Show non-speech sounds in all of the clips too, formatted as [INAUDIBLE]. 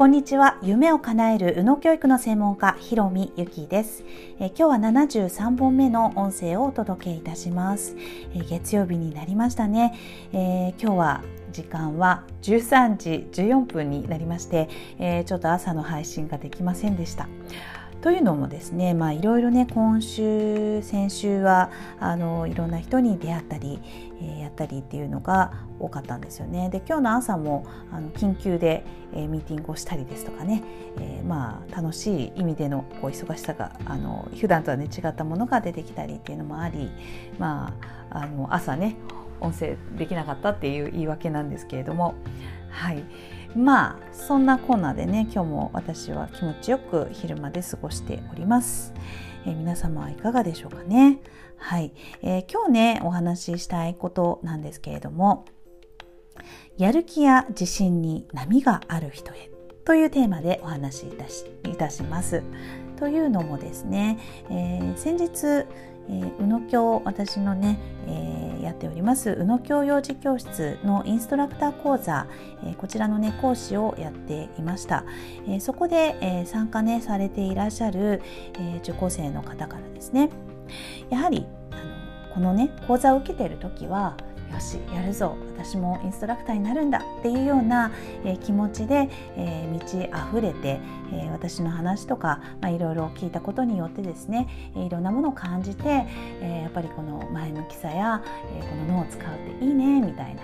こんにちは。夢を叶える宇野教育の専門家ひろみゆきです。え今日は73本目の音声をお届けいたします。え月曜日になりましたね、えー、今日は時間は13時14分になりまして、えー、ちょっと朝の配信ができませんでした。というのもですねまあいろいろね今週先週はあのいろんな人に出会ったり、えー、やったりっていうのが多かったんですよね。で今日の朝もあの緊急で、えー、ミーティングをしたりですとかね、えー、まあ楽しい意味でのこう忙しさがあの普段とはね違ったものが出てきたりっていうのもありまああの朝ね音声できなかったっていう言い訳なんですけれどもはい。まあそんなこんなでね今日も私は気持ちよく昼まで過ごしております、えー、皆様はいかがでしょうかね。はい、えー、今日ねお話ししたいことなんですけれどもやる気や自信に波がある人へというテーマでお話しいたしいたします。というのもですね、えー、先日えー、宇野教私のね、えー、やっております宇野教幼児教室のインストラクター講座、えー、こちらのね講師をやっていました、えー、そこで、えー、参加ねされていらっしゃる、えー、受講生の方からですね。やはりあのこのね講座を受けている時はよしやるぞ。私もインストラクターになるんだっていうような、えー、気持ちで、えー、満ち溢れて、えー、私の話とか、まあ、いろいろ聞いたことによってですね、いろんなものを感じて、えやっぱりこの前向きさや、えこの脳を使うっていいねみたいな。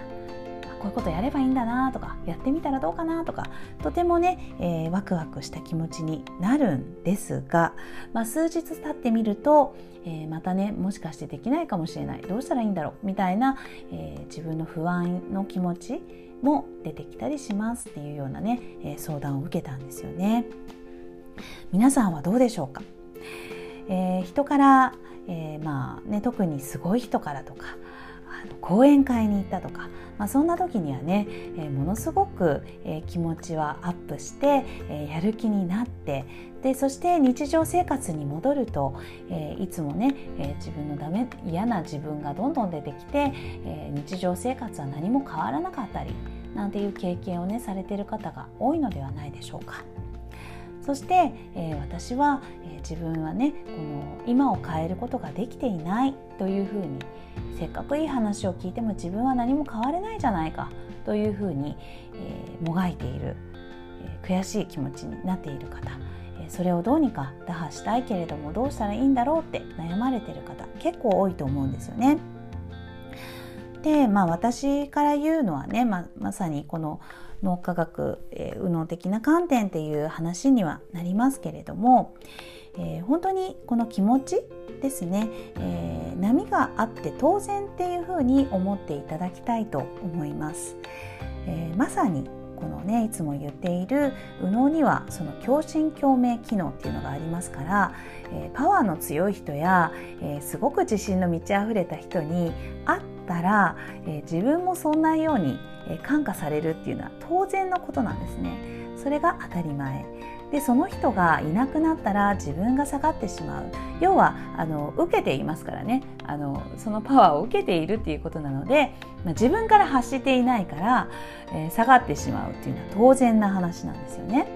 こういうことやればいいんだなとかやってみたらどうかなとかとてもね、えー、ワクワクした気持ちになるんですが、まあ、数日経ってみると、えー、またねもしかしてできないかもしれないどうしたらいいんだろうみたいな、えー、自分の不安の気持ちも出てきたりしますっていうようなね、え相談を受けたんですよね。皆さんはどうでしょうか、え人から、えまあね、特にすごい人からとか講演会に行ったとか、まあ、そんな時にはね、えー、ものすごく、えー、気持ちはアップして、えー、やる気になってでそして日常生活に戻ると、えいつもね、え自分のダメ嫌な自分がどんどん出てきて、え日常生活は何も変わらなかったりなんていう経験をねされてる方が多いのではないでしょうか。そして、えー、私は、えー、自分はねこの今を変えることができていないというふうにせっかくいい話を聞いても自分は何も変われないじゃないかというふうに、えー、もがいている、え、悔しい気持ちになっている方、え、それをどうにか打破したいけれどもどうしたらいいんだろうって悩まれている方結構多いと思うんですよね。でまあ私から言うのはねままさにこの脳科学、えー、右脳的な観点っていう話にはなりますけれども、えー、本当にこの気持ちですね、えー、波があって当然っていうふうに思っていただきたいと思います。えー、まさにこのねいつも言っている右脳にはその共振共鳴機能っていうのがありますから、えー、パワーの強い人や、えー、すごく自信の満ち溢れた人に会ったら、えー、自分もそんなように、え感化されるっていうのは当然のことなんですね。それが当たり前でその人がいなくなったら自分が下がってしまう要はあの受けていますからねあのそのパワーを受けているっていうことなので、まあ、自分から発していないから、えー、下がってしまうっていうのは当然な話なんですよね。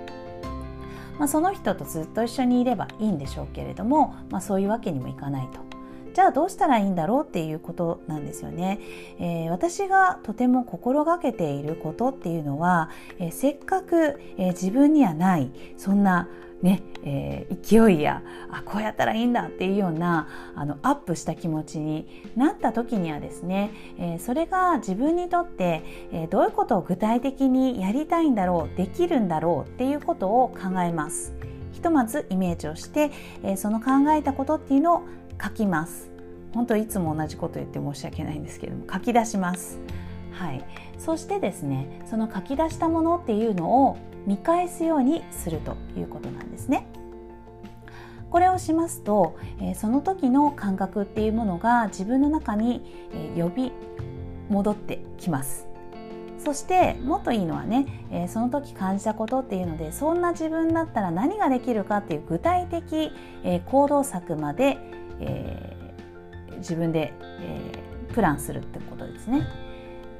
まあ、その人とずっと一緒にいればいいんでしょうけれども、まあ、そういうわけにもいかないと。じゃあどうしたらいいんだろうっていうことなんですよね。えー、私がとても心がけていることっていうのは、えー、せっかく、えー、自分にはないそんなね、えー、勢いやあこうやったらいいんだっていうようなあのアップした気持ちになった時にはですね、えー、それが自分にとって、えー、どういうことを具体的にやりたいんだろうできるんだろうっていうことを考えます。ひとまずイメージをして、えその考えたことっていうのを書きます。本当いつも同じこと言って申し訳ないんですけれども書き出します。はい。そしてですねその書き出したものっていうのを見返すようにするということなんですね。これをしますと、えその時の感覚っていうものが自分の中に、え呼び戻ってきます。そしてもっといいのはね、え、その時感じたことっていうのでそんな自分だったら何ができるかっていう具体的、え、行動策まで、えー、自分で、えー、プランするってことですね。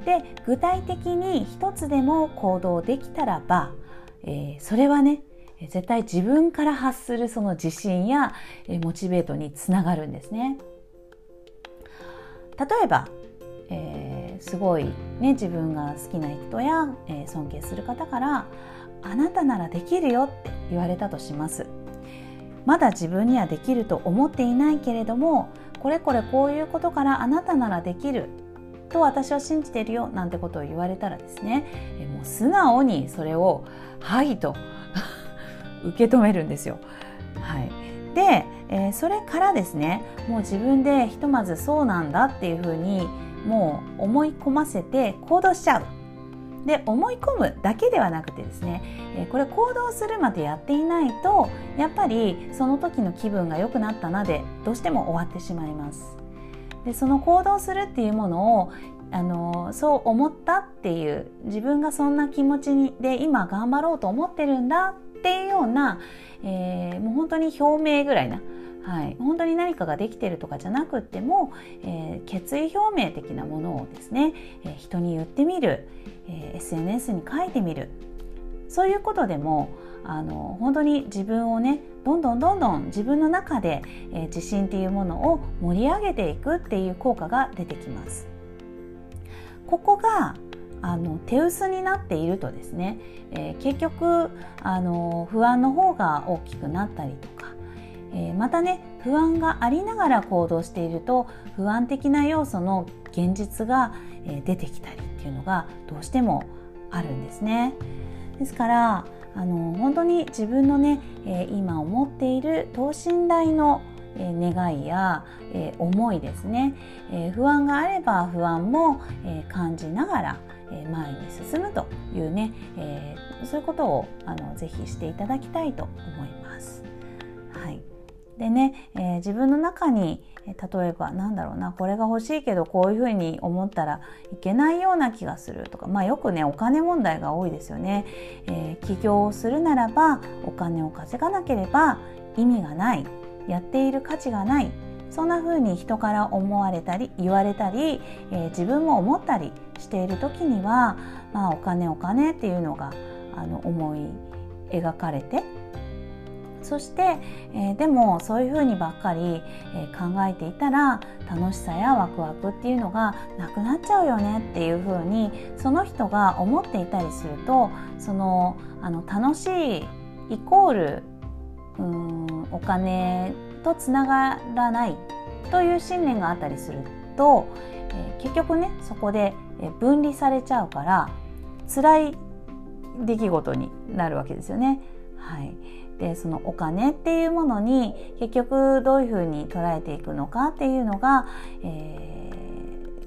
で具体的に一つでも行動できたらばえー、それはね絶対自分から発するその自信やえモチベートにつながるんですね。例えば、えー、すごい、ね、自分が好きな人や、えー、尊敬する方から「あなたならできるよ」って言われたとします。まだ自分にはできると思っていないけれどもこれこれこういうことからあなたならできると私は信じてるよなんてことを言われたらですねもう素直にそれを「はい」と [LAUGHS] 受け止めるんですよ。はい、で、えー、それからですねもう自分でひとまずそうなんだっていうふうにもう思い込ませて行動しちゃう。で思い込むだけではなくてですね、これ行動するまでやっていないとやっぱりその時の気分が良くなったなでどうしても終わってしまいます。でその行動するっていうものをあのそう思ったっていう自分がそんな気持ちにで今頑張ろうと思ってるんだっていうような、えー、もう本当に表明ぐらいな、はい、本当に何かができてるとかじゃなくっても、えー、決意表明的なものをですね、えー、人に言ってみる、え SNS に書いてみるそういうことでもあの本当に自分をねどんどんどんどん自分の中で、え自信っていうものを盛り上げていくっていう効果が出てきます。ここがあの手薄になっているとですね、えー、結局あの不安の方が大きくなったりとか、えー、またね不安がありながら行動していると不安的な要素の現実が、え、出てきたりっていうのがどうしてもあるんですね。ですからあの本当に自分のね、え今思っている等身大のえ願いや、え思いですね、え不安があれば不安も、え感じながら、え前に進むというね、えそういうことをあのぜひしていただきたいと思います。はい、でね、えー、自分の中に例えばなんだろうなこれが欲しいけどこういうふうに思ったらいけないような気がするとかまあよくねお金問題が多いですよね、えー、起業をするならばお金を稼がなければ意味がない。やっている価値がない。そんな風に人から思われたり言われたり、えー、自分も思ったりしている時には、まあ、お金お金っていうのがあの思い描かれてそして、えー、でもそういうふうにばっかり、えー、考えていたら楽しさやワクワクっていうのがなくなっちゃうよねっていうふうにその人が思っていたりするとそのあの楽しいイコールうんお金とつながらないという信念があったりすると、えー、結局ねそこで分離されちゃうから辛い出来事になるわけですよね。はい、でそのお金っていうものに結局どういうふうに捉えていくのかっていうのが、え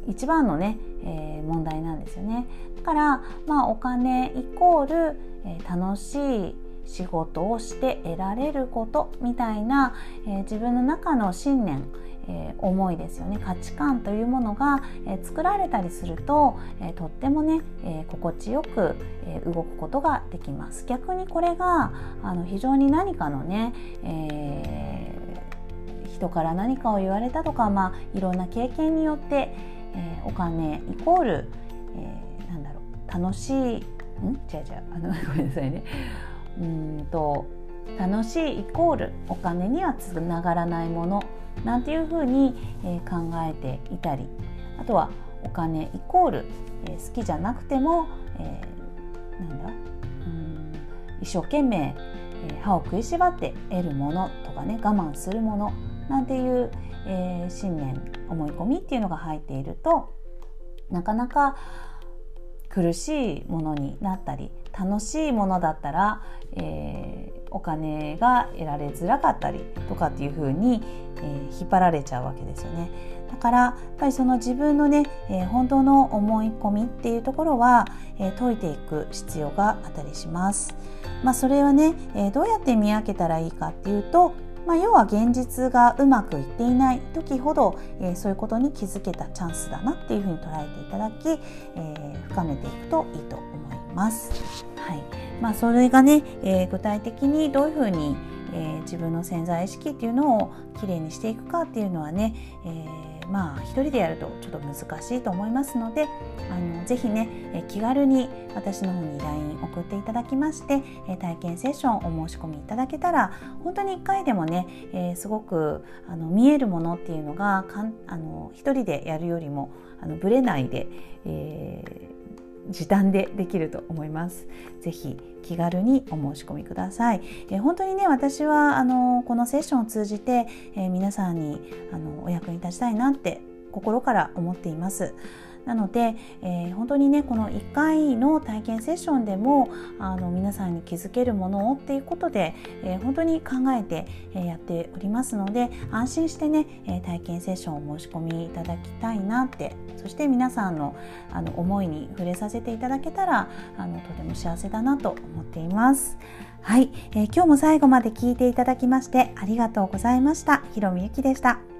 ー、一番のね、えー、問題なんですよね。だから、まあ、お金イコール、えー、楽しい仕事をして得られることみたいな、えー、自分の中の信念えー、思いですよね。価値観というものが、え、作られたりすると、え、とってもね、え心地よく、え動くことができます。逆にこれがあの非常に何かのね、え人から何かを言われたとか、まあ、いろんな経験によって、えお金イコール、えなんだろう楽しいん？違う違うあの [LAUGHS] ごめんなさいね。うんと楽しいイコールお金にはつながらないもの。なんていうふうに、え、考えていたりあとはお金イコール、え、好きじゃなくても、えー、なんだ？うん一生懸命、え、歯を食いしばって得るものとかね我慢するものなんていう、えー、信念思い込みっていうのが入っているとなかなか苦しいものになったり楽しいものだったら、えー、お金が得られづらかったりとかっていう風に、えー、引っ張られちゃうわけですよね。だからやっぱりその自分のね、えー、本当の思い込みっていうところは、えー、解いていく必要があったりします。まあ、それはね、えどうやって見分けたらいいかっていうとまあ、要は現実がうまくいっていない時ほど、えー、そういうことに気づけたチャンスだなっていうふうに捉えていただき、えー、深めていくといいとます。はいまあ、それがね、えー、具体的にどういうふうに、え自分の潜在意識っていうのをきれいにしていくかっていうのはね、えー、まあ一人でやるとちょっと難しいと思いますのであのぜひね、え気軽に私の方に LINE 送っていただきまして、え体験セッションお申し込みいただけたら本当に1回でもね、えー、すごくあの見えるものっていうのがかんあの一人でやるよりもあのブレないで、えー時短でできると思います。ぜひ気軽にお申し込みください。えー、本当にね私はあのこのセッションを通じて、えー、皆さんにあのお役に立ちたいなって心から思っています。なので、えー、本当にねこの1回の体験セッションでもあの皆さんに気づけるものをっていうことで、えー、本当に考えて、え、やっておりますので安心してね、え体験セッションを申し込みいただきたいなってそして皆さんのあの思いに触れさせていただけたらあのとても幸せだなと思っています。はい、え今日も最後まで聞いていただきましてありがとうございました。ひろみゆきでした。